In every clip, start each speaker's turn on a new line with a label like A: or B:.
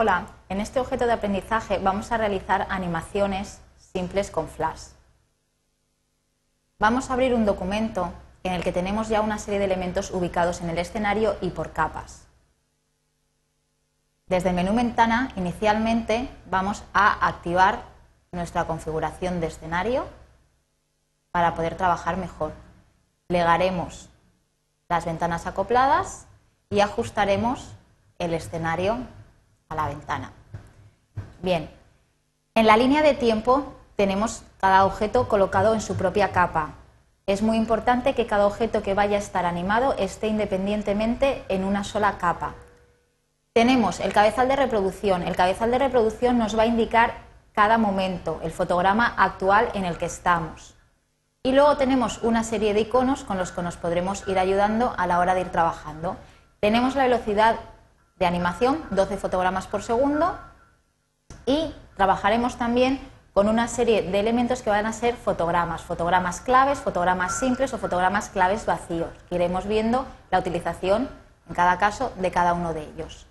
A: Hola, en este objeto de aprendizaje vamos a realizar animaciones simples con Flash. Vamos a abrir un documento en el que tenemos ya una serie de elementos ubicados en el escenario y por capas. Desde el menú Ventana, inicialmente vamos a activar nuestra configuración de escenario para poder trabajar mejor. Plegaremos las ventanas acopladas y ajustaremos el escenario a la ventana. Bien, en la línea de tiempo tenemos cada objeto colocado en su propia capa. Es muy importante que cada objeto que vaya a estar animado esté independientemente en una sola capa. Tenemos el cabezal de reproducción. El cabezal de reproducción nos va a indicar cada momento, el fotograma actual en el que estamos. Y luego tenemos una serie de iconos con los que nos podremos ir ayudando a la hora de ir trabajando. Tenemos la velocidad de animación, 12 fotogramas por segundo, y trabajaremos también con una serie de elementos que van a ser fotogramas, fotogramas claves, fotogramas simples o fotogramas claves vacíos, iremos viendo la utilización en cada caso de cada uno de ellos.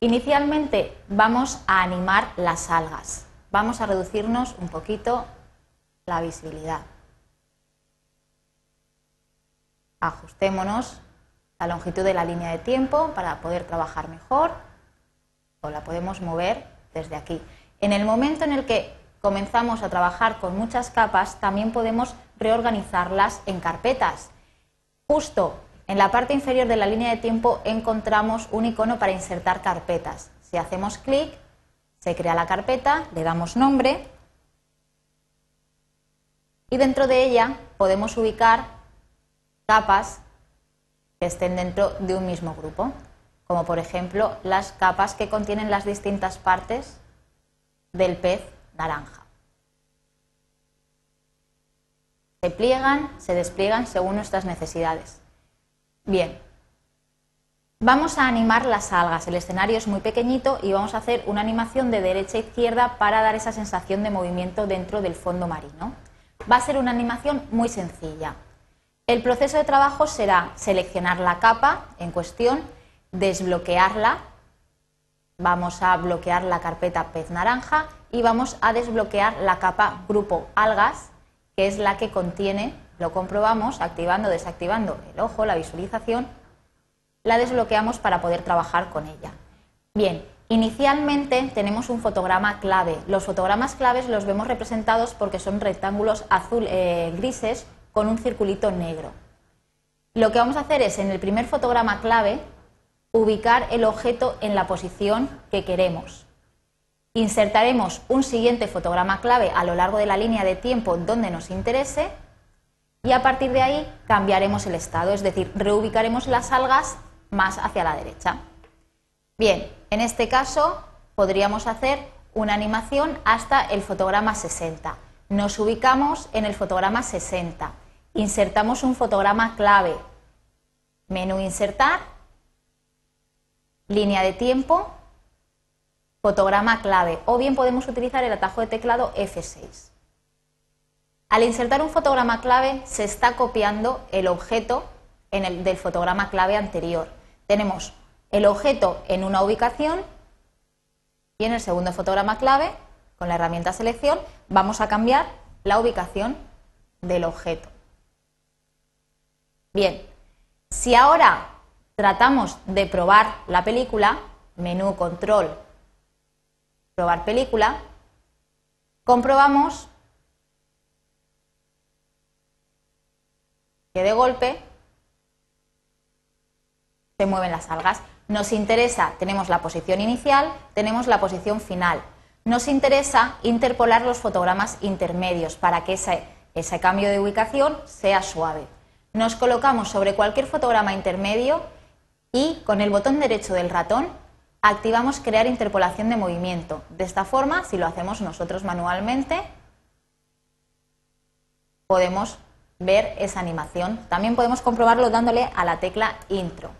A: Inicialmente vamos a animar las algas, vamos a reducirnos un poquito la visibilidad. Ajustémonos la longitud de la línea de tiempo para poder trabajar mejor o la podemos mover desde aquí. En el momento en el que comenzamos a trabajar con muchas capas, también podemos reorganizarlas en carpetas. Justo en la parte inferior de la línea de tiempo encontramos un icono para insertar carpetas. Si hacemos clic, se crea la carpeta, le damos nombre y dentro de ella podemos ubicar capas que estén dentro de un mismo grupo, como por ejemplo las capas que contienen las distintas partes del pez naranja. Se pliegan, se despliegan según nuestras necesidades. Bien, vamos a animar las algas. El escenario es muy pequeñito y vamos a hacer una animación de derecha a izquierda para dar esa sensación de movimiento dentro del fondo marino. Va a ser una animación muy sencilla. El proceso de trabajo será seleccionar la capa en cuestión, desbloquearla, vamos a bloquear la carpeta pez naranja y vamos a desbloquear la capa grupo algas, que es la que contiene, lo comprobamos, activando, desactivando el ojo, la visualización, la desbloqueamos para poder trabajar con ella. Bien, inicialmente tenemos un fotograma clave. Los fotogramas claves los vemos representados porque son rectángulos azul, eh, grises con un circulito negro. Lo que vamos a hacer es, en el primer fotograma clave, ubicar el objeto en la posición que queremos. Insertaremos un siguiente fotograma clave a lo largo de la línea de tiempo donde nos interese y a partir de ahí cambiaremos el estado, es decir, reubicaremos las algas más hacia la derecha. Bien, en este caso podríamos hacer una animación hasta el fotograma 60. Nos ubicamos en el fotograma 60 Insertamos un fotograma clave. Menú Insertar. Línea de tiempo. Fotograma clave. O bien podemos utilizar el atajo de teclado F6. Al insertar un fotograma clave se está copiando el objeto del fotograma clave anterior. Tenemos el objeto en una ubicación y en el segundo fotograma clave, con la herramienta selección, vamos a cambiar la ubicación del objeto. Bien, si ahora tratamos de probar la película, menú control, probar película, comprobamos que de golpe se mueven las algas. Nos interesa, tenemos la posición inicial, tenemos la posición final. Nos interesa interpolar los fotogramas intermedios para que ese, ese cambio de ubicación sea suave nos colocamos sobre cualquier fotograma intermedio y con el botón derecho del ratón activamos crear interpolación de movimiento. De esta forma, si lo hacemos nosotros manualmente, podemos ver esa animación. También podemos comprobarlo dándole a la tecla intro.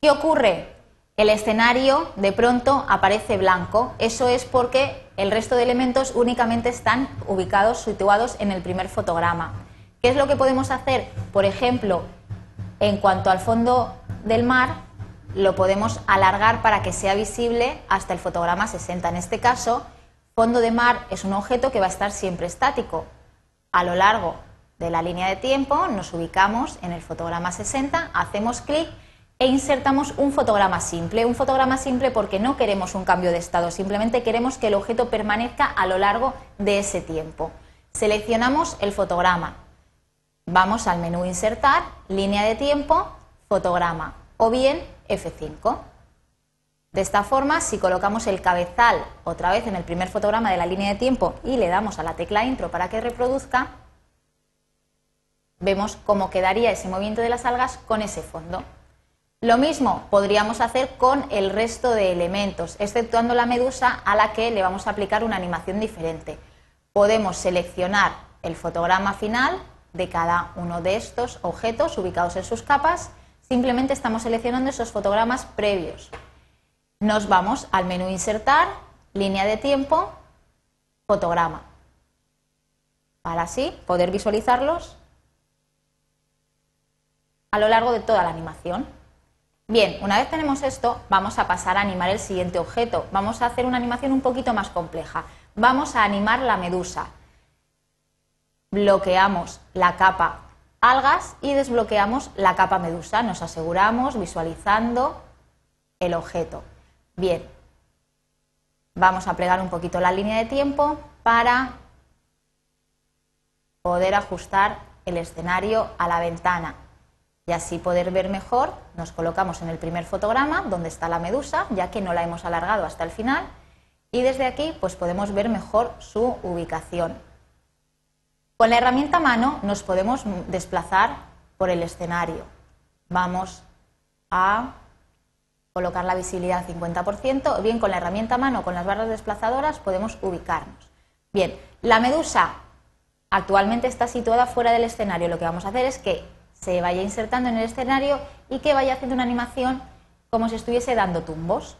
A: ¿Qué ocurre? El escenario de pronto aparece blanco. Eso es porque el resto de elementos únicamente están ubicados, situados en el primer fotograma. ¿Qué es lo que podemos hacer? Por ejemplo, en cuanto al fondo del mar, lo podemos alargar para que sea visible hasta el fotograma 60. En este caso, fondo de mar es un objeto que va a estar siempre estático. A lo largo de la línea de tiempo nos ubicamos en el fotograma 60, hacemos clic e insertamos un fotograma simple. Un fotograma simple porque no queremos un cambio de estado, simplemente queremos que el objeto permanezca a lo largo de ese tiempo. Seleccionamos el fotograma. Vamos al menú Insertar, línea de tiempo, fotograma o bien F5. De esta forma, si colocamos el cabezal otra vez en el primer fotograma de la línea de tiempo y le damos a la tecla Intro para que reproduzca, vemos cómo quedaría ese movimiento de las algas con ese fondo. Lo mismo podríamos hacer con el resto de elementos, exceptuando la medusa a la que le vamos a aplicar una animación diferente. Podemos seleccionar el fotograma final de cada uno de estos objetos ubicados en sus capas. Simplemente estamos seleccionando esos fotogramas previos. Nos vamos al menú Insertar, línea de tiempo, fotograma. Para así poder visualizarlos a lo largo de toda la animación. Bien, una vez tenemos esto, vamos a pasar a animar el siguiente objeto. Vamos a hacer una animación un poquito más compleja. Vamos a animar la medusa. Bloqueamos la capa algas y desbloqueamos la capa medusa. Nos aseguramos visualizando el objeto. Bien, vamos a plegar un poquito la línea de tiempo para poder ajustar el escenario a la ventana y así poder ver mejor, nos colocamos en el primer fotograma donde está la medusa, ya que no la hemos alargado hasta el final, y desde aquí pues podemos ver mejor su ubicación. Con la herramienta mano nos podemos desplazar por el escenario. Vamos a colocar la visibilidad al 50%, o bien con la herramienta mano con las barras desplazadoras podemos ubicarnos. Bien, la medusa actualmente está situada fuera del escenario. Lo que vamos a hacer es que se vaya insertando en el escenario y que vaya haciendo una animación como si estuviese dando tumbos.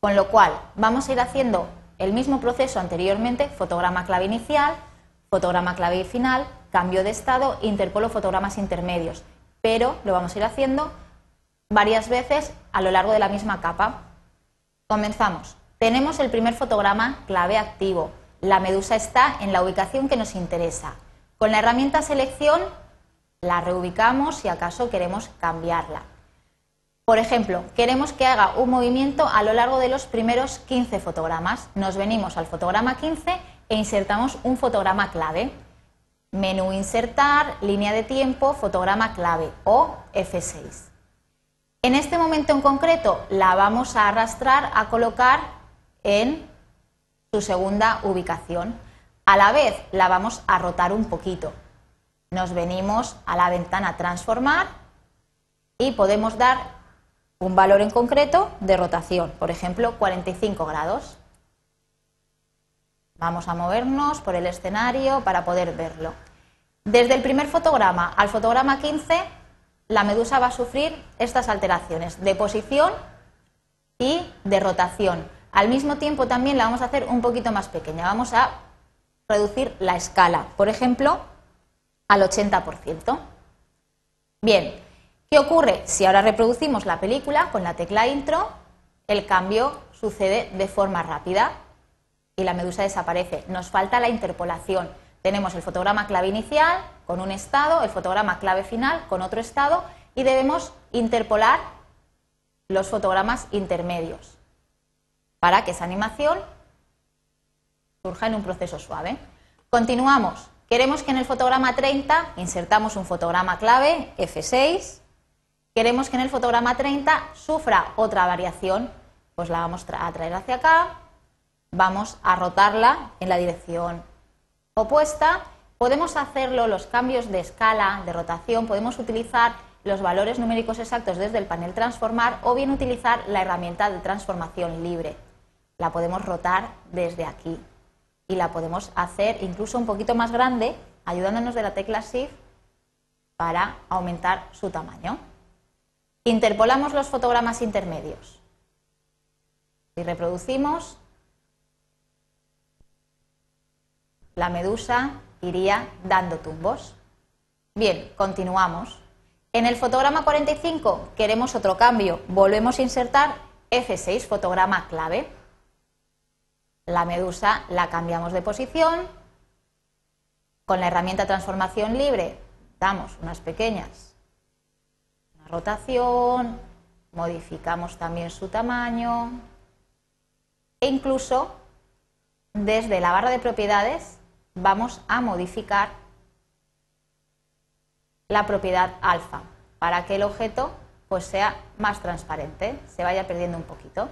A: Con lo cual, vamos a ir haciendo el mismo proceso anteriormente, fotograma clave inicial, fotograma clave final, cambio de estado, interpolo fotogramas intermedios, pero lo vamos a ir haciendo varias veces a lo largo de la misma capa. Comenzamos. Tenemos el primer fotograma clave activo. La medusa está en la ubicación que nos interesa. Con la herramienta selección la reubicamos si acaso queremos cambiarla. Por ejemplo, queremos que haga un movimiento a lo largo de los primeros 15 fotogramas. Nos venimos al fotograma 15 e insertamos un fotograma clave. Menú Insertar, línea de tiempo, fotograma clave o F6. En este momento en concreto la vamos a arrastrar a colocar en su segunda ubicación. A la vez la vamos a rotar un poquito nos venimos a la ventana transformar y podemos dar un valor en concreto de rotación, por ejemplo 45 grados. Vamos a movernos por el escenario para poder verlo. Desde el primer fotograma al fotograma 15, la medusa va a sufrir estas alteraciones de posición y de rotación. Al mismo tiempo también la vamos a hacer un poquito más pequeña. Vamos a reducir la escala. Por ejemplo, al 80%. Bien, ¿qué ocurre? Si ahora reproducimos la película con la tecla intro, el cambio sucede de forma rápida y la medusa desaparece. Nos falta la interpolación. Tenemos el fotograma clave inicial con un estado, el fotograma clave final con otro estado y debemos interpolar los fotogramas intermedios para que esa animación surja en un proceso suave. Continuamos. Queremos que en el fotograma 30 insertamos un fotograma clave, F6. Queremos que en el fotograma 30 sufra otra variación, pues la vamos a traer hacia acá, vamos a rotarla en la dirección opuesta. Podemos hacerlo, los cambios de escala, de rotación, podemos utilizar los valores numéricos exactos desde el panel transformar o bien utilizar la herramienta de transformación libre. La podemos rotar desde aquí y la podemos hacer incluso un poquito más grande ayudándonos de la tecla Shift para aumentar su tamaño. Interpolamos los fotogramas intermedios. y reproducimos, la medusa iría dando tumbos. Bien, continuamos. En el fotograma 45 queremos otro cambio. Volvemos a insertar F6, fotograma clave. La medusa la cambiamos de posición. Con la herramienta transformación libre damos unas pequeñas una rotación, modificamos también su tamaño e incluso desde la barra de propiedades vamos a modificar la propiedad alfa para que el objeto pues sea más transparente, se vaya perdiendo un poquito.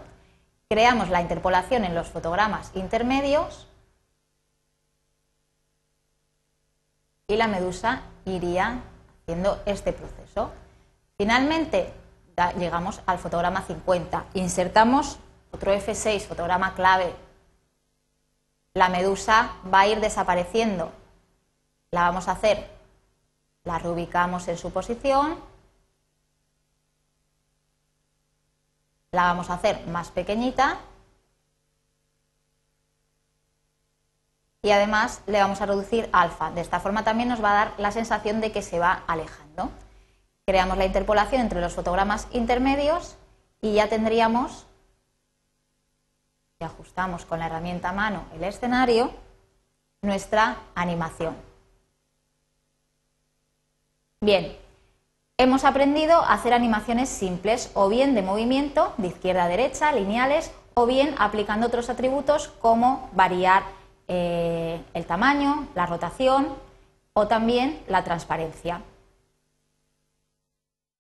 A: Creamos la interpolación en los fotogramas intermedios y la medusa iría haciendo este proceso. Finalmente llegamos al fotograma 50, insertamos otro F6, fotograma clave. La medusa va a ir desapareciendo. La vamos a hacer, la reubicamos en su posición, la vamos a hacer más pequeñita y además le vamos a reducir alfa. De esta forma también nos va a dar la sensación de que se va alejando. Creamos la interpolación entre los fotogramas intermedios y ya tendríamos, si ajustamos con la herramienta mano el escenario, nuestra animación. Bien, hemos aprendido a hacer animaciones simples o bien de movimiento, de izquierda a derecha, lineales, o bien aplicando otros atributos como variar eh, el tamaño, la rotación o también la transparencia.